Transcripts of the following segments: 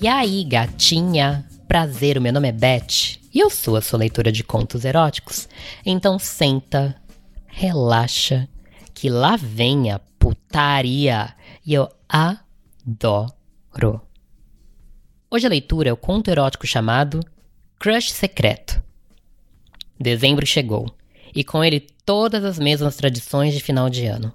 E aí, gatinha? Prazer, o meu nome é Beth e eu sou a sua leitora de contos eróticos. Então senta, relaxa, que lá vem a putaria e eu adoro. Hoje a leitura é o conto erótico chamado Crush Secreto. Dezembro chegou e com ele todas as mesmas tradições de final de ano.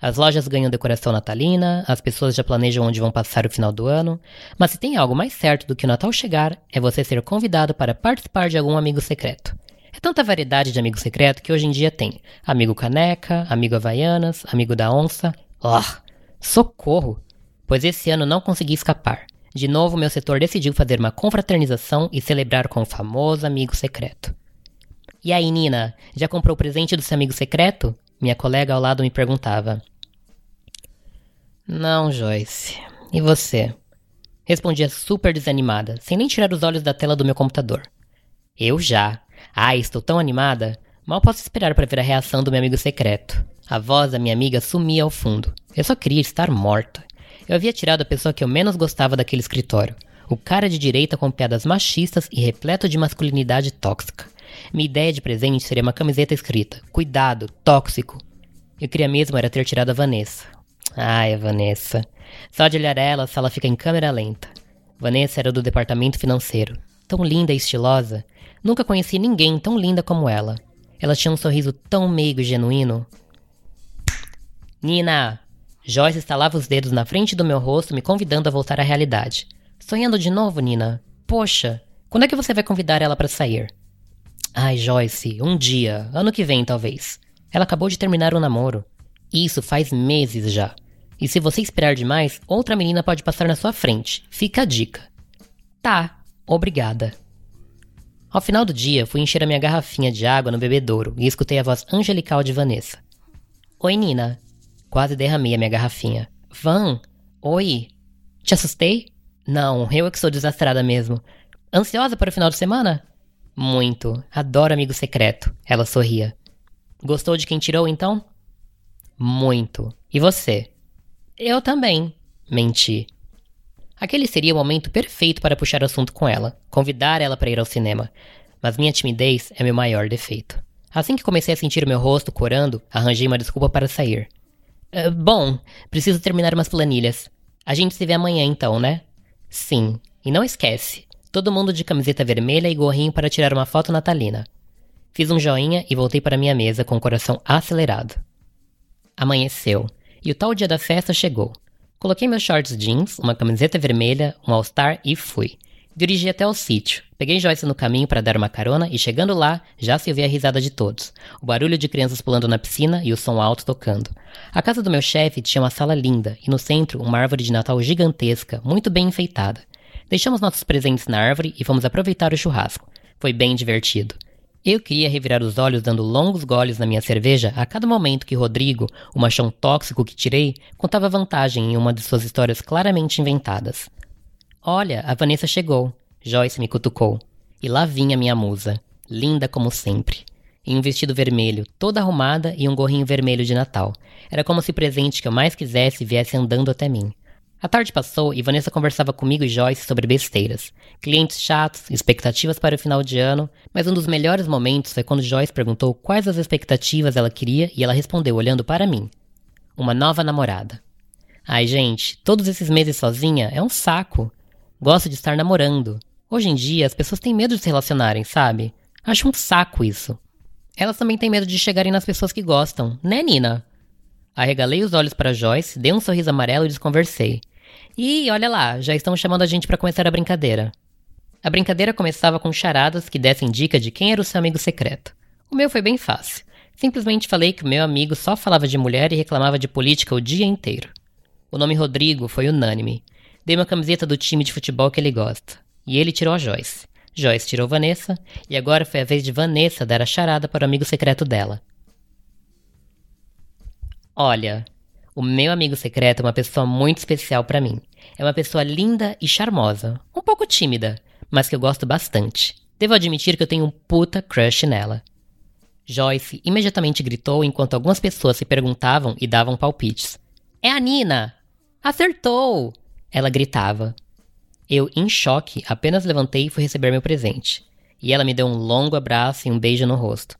As lojas ganham decoração natalina, as pessoas já planejam onde vão passar o final do ano, mas se tem algo mais certo do que o Natal chegar, é você ser convidado para participar de algum amigo secreto. É tanta variedade de amigo secreto que hoje em dia tem amigo caneca, amigo havaianas, amigo da onça. Oh, socorro! Pois esse ano não consegui escapar. De novo, meu setor decidiu fazer uma confraternização e celebrar com o famoso amigo secreto. E aí, Nina, já comprou o presente do seu amigo secreto? Minha colega ao lado me perguntava. Não, Joyce. E você? Respondia super desanimada, sem nem tirar os olhos da tela do meu computador. Eu já. Ai, estou tão animada. Mal posso esperar para ver a reação do meu amigo secreto. A voz da minha amiga sumia ao fundo. Eu só queria estar morta. Eu havia tirado a pessoa que eu menos gostava daquele escritório. O cara de direita com piadas machistas e repleto de masculinidade tóxica. Minha ideia de presente seria uma camiseta escrita: Cuidado, tóxico. Eu queria mesmo era ter tirado a Vanessa. Ai, a Vanessa. Só de olhar ela, a sala fica em câmera lenta. Vanessa era do departamento financeiro. Tão linda e estilosa. Nunca conheci ninguém tão linda como ela. Ela tinha um sorriso tão meigo e genuíno. Nina! Joyce estalava os dedos na frente do meu rosto, me convidando a voltar à realidade. Sonhando de novo, Nina? Poxa, quando é que você vai convidar ela para sair? Ai, Joyce, um dia, ano que vem talvez. Ela acabou de terminar o um namoro. Isso faz meses já. E se você esperar demais, outra menina pode passar na sua frente. Fica a dica. Tá, obrigada. Ao final do dia, fui encher a minha garrafinha de água no bebedouro e escutei a voz angelical de Vanessa. Oi, Nina. Quase derramei a minha garrafinha. Van, oi. Te assustei? Não, eu é que sou desastrada mesmo. Ansiosa para o final de semana? Muito. Adoro amigo secreto. Ela sorria. Gostou de quem tirou, então? Muito. E você? Eu também. Menti. Aquele seria o momento perfeito para puxar assunto com ela, convidar ela para ir ao cinema. Mas minha timidez é meu maior defeito. Assim que comecei a sentir meu rosto corando, arranjei uma desculpa para sair. Uh, bom, preciso terminar umas planilhas. A gente se vê amanhã então, né? Sim. E não esquece, todo mundo de camiseta vermelha e gorrinho para tirar uma foto natalina. Fiz um joinha e voltei para minha mesa com o coração acelerado. Amanheceu, e o tal dia da festa chegou. Coloquei meus shorts jeans, uma camiseta vermelha, um all-star e fui. Dirigi até o sítio. Peguei Joyce no caminho para dar uma carona e chegando lá, já se ouvia a risada de todos. O barulho de crianças pulando na piscina e o som alto tocando. A casa do meu chefe tinha uma sala linda e no centro uma árvore de Natal gigantesca, muito bem enfeitada. Deixamos nossos presentes na árvore e fomos aproveitar o churrasco. Foi bem divertido. Eu queria revirar os olhos dando longos goles na minha cerveja a cada momento que Rodrigo, o machão tóxico que tirei, contava vantagem em uma de suas histórias claramente inventadas. Olha, a Vanessa chegou. Joyce me cutucou. E lá vinha minha musa, linda como sempre. Em um vestido vermelho, toda arrumada e um gorrinho vermelho de Natal. Era como se o presente que eu mais quisesse viesse andando até mim. A tarde passou e Vanessa conversava comigo e Joyce sobre besteiras. Clientes chatos, expectativas para o final de ano, mas um dos melhores momentos foi quando Joyce perguntou quais as expectativas ela queria e ela respondeu olhando para mim. Uma nova namorada. Ai, gente, todos esses meses sozinha é um saco. Gosto de estar namorando. Hoje em dia as pessoas têm medo de se relacionarem, sabe? Acho um saco isso. Elas também têm medo de chegarem nas pessoas que gostam, né, Nina? Arregalei os olhos para Joyce, dei um sorriso amarelo e desconversei. E olha lá, já estão chamando a gente para começar a brincadeira. A brincadeira começava com charadas que dessem dica de quem era o seu amigo secreto. O meu foi bem fácil. Simplesmente falei que o meu amigo só falava de mulher e reclamava de política o dia inteiro. O nome Rodrigo foi unânime. Dei uma camiseta do time de futebol que ele gosta. E ele tirou a Joyce. Joyce tirou Vanessa, e agora foi a vez de Vanessa dar a charada para o amigo secreto dela. Olha, o meu amigo secreto é uma pessoa muito especial para mim. É uma pessoa linda e charmosa, um pouco tímida, mas que eu gosto bastante. Devo admitir que eu tenho um puta crush nela. Joyce imediatamente gritou enquanto algumas pessoas se perguntavam e davam palpites. É a Nina! Acertou! Ela gritava. Eu, em choque, apenas levantei e fui receber meu presente. E ela me deu um longo abraço e um beijo no rosto.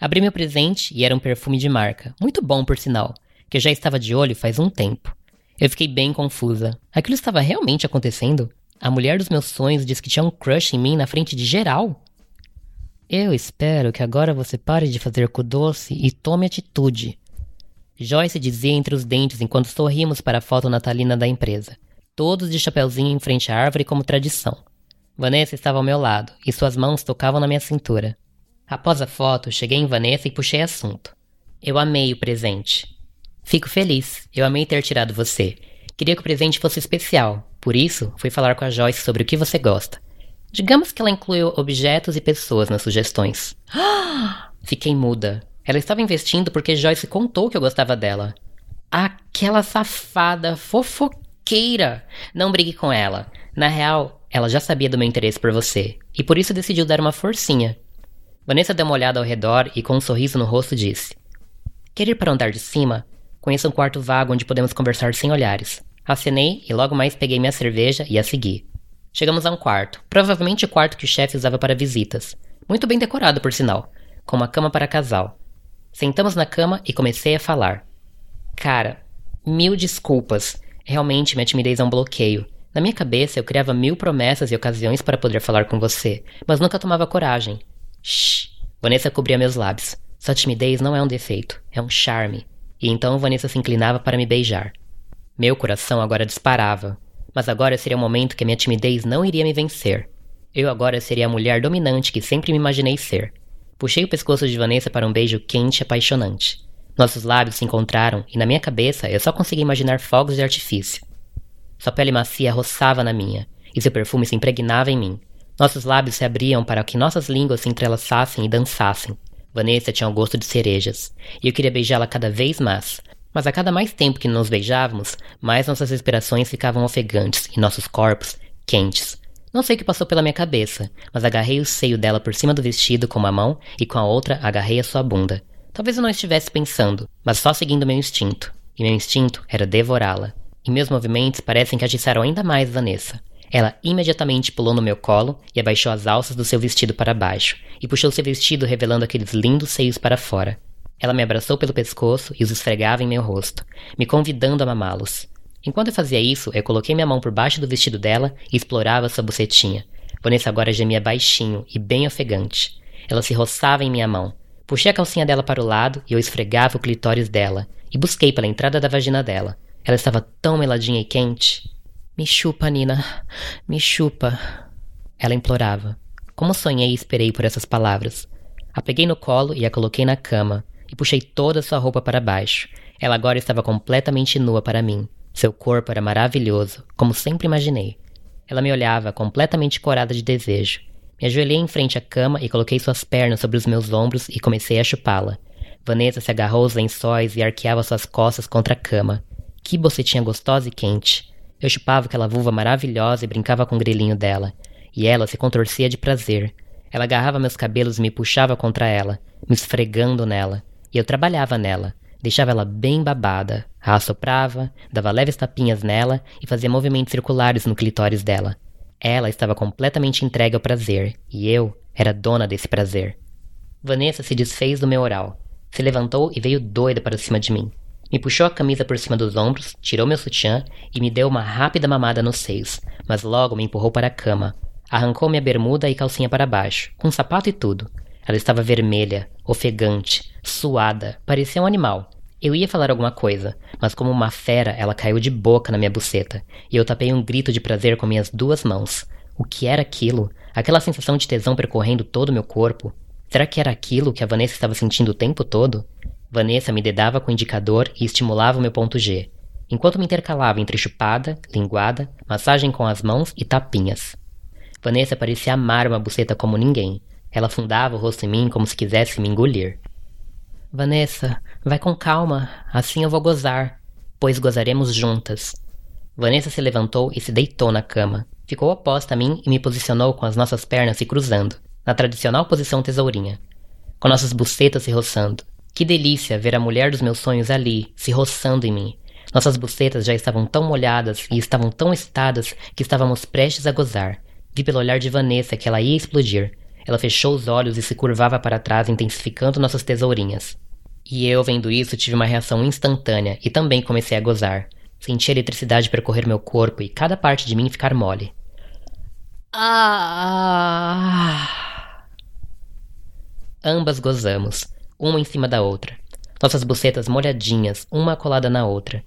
Abri meu presente e era um perfume de marca, muito bom por sinal, que eu já estava de olho faz um tempo. Eu fiquei bem confusa. Aquilo estava realmente acontecendo? A mulher dos meus sonhos disse que tinha um crush em mim na frente de geral? Eu espero que agora você pare de fazer cu doce e tome atitude. Joyce dizia entre os dentes enquanto sorrimos para a foto natalina da empresa. Todos de chapeuzinho em frente à árvore como tradição. Vanessa estava ao meu lado e suas mãos tocavam na minha cintura. Após a foto, cheguei em Vanessa e puxei assunto. Eu amei o presente. Fico feliz, eu amei ter tirado você. Queria que o presente fosse especial, por isso fui falar com a Joyce sobre o que você gosta. Digamos que ela incluiu objetos e pessoas nas sugestões. Fiquei muda. Ela estava investindo porque Joyce contou que eu gostava dela. Aquela safada fofoqueira! Não brigue com ela. Na real, ela já sabia do meu interesse por você e por isso decidiu dar uma forcinha. Vanessa deu uma olhada ao redor e, com um sorriso no rosto, disse: Quer ir para o andar de cima? Conheço um quarto vago onde podemos conversar sem olhares. Acenei e logo mais peguei minha cerveja e a segui. Chegamos a um quarto, provavelmente o quarto que o chefe usava para visitas. Muito bem decorado, por sinal, com uma cama para casal. Sentamos na cama e comecei a falar. Cara, mil desculpas. Realmente minha timidez é um bloqueio. Na minha cabeça eu criava mil promessas e ocasiões para poder falar com você, mas nunca tomava coragem. Shh. Vanessa cobria meus lábios. Sua timidez não é um defeito, é um charme. E então Vanessa se inclinava para me beijar. Meu coração agora disparava, mas agora seria o momento que a minha timidez não iria me vencer. Eu agora seria a mulher dominante que sempre me imaginei ser. Puxei o pescoço de Vanessa para um beijo quente e apaixonante. Nossos lábios se encontraram e na minha cabeça eu só conseguia imaginar fogos de artifício. Sua pele macia roçava na minha, e seu perfume se impregnava em mim. Nossos lábios se abriam para que nossas línguas se entrelaçassem e dançassem. Vanessa tinha o gosto de cerejas, e eu queria beijá-la cada vez mais, mas a cada mais tempo que nos beijávamos, mais nossas respirações ficavam ofegantes e nossos corpos quentes. Não sei o que passou pela minha cabeça, mas agarrei o seio dela por cima do vestido com uma mão e com a outra agarrei a sua bunda. Talvez eu não estivesse pensando, mas só seguindo meu instinto. E meu instinto era devorá-la. E meus movimentos parecem que atiçaram ainda mais Vanessa. Ela imediatamente pulou no meu colo e abaixou as alças do seu vestido para baixo, e puxou seu vestido revelando aqueles lindos seios para fora. Ela me abraçou pelo pescoço e os esfregava em meu rosto, me convidando a mamá-los. Enquanto eu fazia isso, eu coloquei minha mão por baixo do vestido dela e explorava sua bucetinha. Vanessa agora gemia baixinho e bem ofegante. Ela se roçava em minha mão. Puxei a calcinha dela para o lado e eu esfregava o clitóris dela, e busquei pela entrada da vagina dela. Ela estava tão meladinha e quente. Me chupa, Nina. Me chupa. Ela implorava. Como sonhei e esperei por essas palavras. A peguei no colo e a coloquei na cama, e puxei toda sua roupa para baixo. Ela agora estava completamente nua para mim. Seu corpo era maravilhoso, como sempre imaginei. Ela me olhava, completamente corada de desejo. Me ajoelhei em frente à cama e coloquei suas pernas sobre os meus ombros e comecei a chupá-la. Vanessa se agarrou aos lençóis e arqueava suas costas contra a cama. Que bocetinha gostosa e quente. Eu chupava aquela vulva maravilhosa e brincava com o grelhinho dela. E ela se contorcia de prazer. Ela agarrava meus cabelos e me puxava contra ela, me esfregando nela e eu trabalhava nela. Deixava ela bem babada, a assoprava, dava leves tapinhas nela e fazia movimentos circulares no clitóris dela. Ela estava completamente entregue ao prazer, e eu era dona desse prazer. Vanessa se desfez do meu oral, se levantou e veio doida para cima de mim. Me puxou a camisa por cima dos ombros, tirou meu sutiã e me deu uma rápida mamada nos seios, mas logo me empurrou para a cama. Arrancou minha bermuda e calcinha para baixo, com sapato e tudo. Ela estava vermelha, ofegante, suada, parecia um animal. Eu ia falar alguma coisa, mas como uma fera, ela caiu de boca na minha buceta, e eu tapei um grito de prazer com minhas duas mãos. O que era aquilo? Aquela sensação de tesão percorrendo todo o meu corpo? Será que era aquilo que a Vanessa estava sentindo o tempo todo? Vanessa me dedava com o indicador e estimulava o meu ponto G, enquanto me intercalava entre chupada, linguada, massagem com as mãos e tapinhas. Vanessa parecia amar uma buceta como ninguém, ela afundava o rosto em mim como se quisesse me engolir. Vanessa, vai com calma, assim eu vou gozar, pois gozaremos juntas. Vanessa se levantou e se deitou na cama. Ficou oposta a mim e me posicionou com as nossas pernas se cruzando, na tradicional posição tesourinha, com nossas bucetas se roçando. Que delícia ver a mulher dos meus sonhos ali, se roçando em mim. Nossas bucetas já estavam tão molhadas e estavam tão excitadas que estávamos prestes a gozar. Vi pelo olhar de Vanessa que ela ia explodir. Ela fechou os olhos e se curvava para trás, intensificando nossas tesourinhas. E eu, vendo isso, tive uma reação instantânea e também comecei a gozar. Senti a eletricidade percorrer meu corpo e cada parte de mim ficar mole. Ah! Ambas gozamos, uma em cima da outra. Nossas bucetas molhadinhas, uma colada na outra.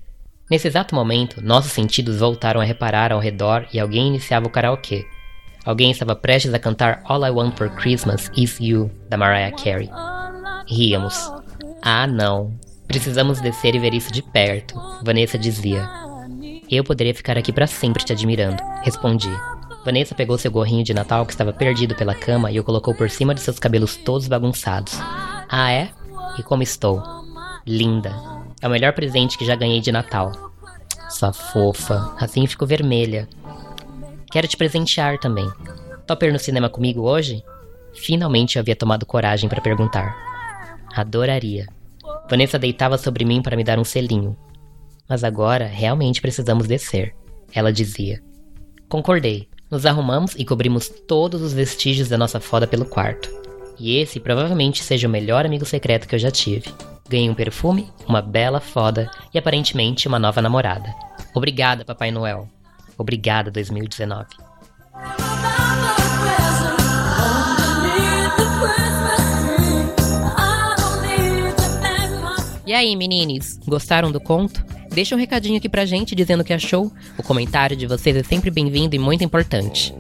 Nesse exato momento, nossos sentidos voltaram a reparar ao redor e alguém iniciava o karaokê. Alguém estava prestes a cantar All I Want for Christmas Is You, da Mariah Carey. Ríamos. Ah, não. Precisamos descer e ver isso de perto, Vanessa dizia. Eu poderia ficar aqui para sempre te admirando, respondi. Vanessa pegou seu gorrinho de Natal que estava perdido pela cama e o colocou por cima de seus cabelos todos bagunçados. Ah, é? E como estou? Linda. É o melhor presente que já ganhei de Natal. Sua fofa. Assim fico vermelha. Quero te presentear também. Topa ir no cinema comigo hoje? Finalmente eu havia tomado coragem para perguntar. Adoraria. Vanessa deitava sobre mim para me dar um selinho. Mas agora realmente precisamos descer, ela dizia. Concordei. Nos arrumamos e cobrimos todos os vestígios da nossa foda pelo quarto. E esse provavelmente seja o melhor amigo secreto que eu já tive. Ganhei um perfume, uma bela foda e aparentemente uma nova namorada. Obrigada, Papai Noel. Obrigada, 2019. E aí, meninos, gostaram do conto? Deixa um recadinho aqui pra gente dizendo o que achou. O comentário de vocês é sempre bem-vindo e muito importante.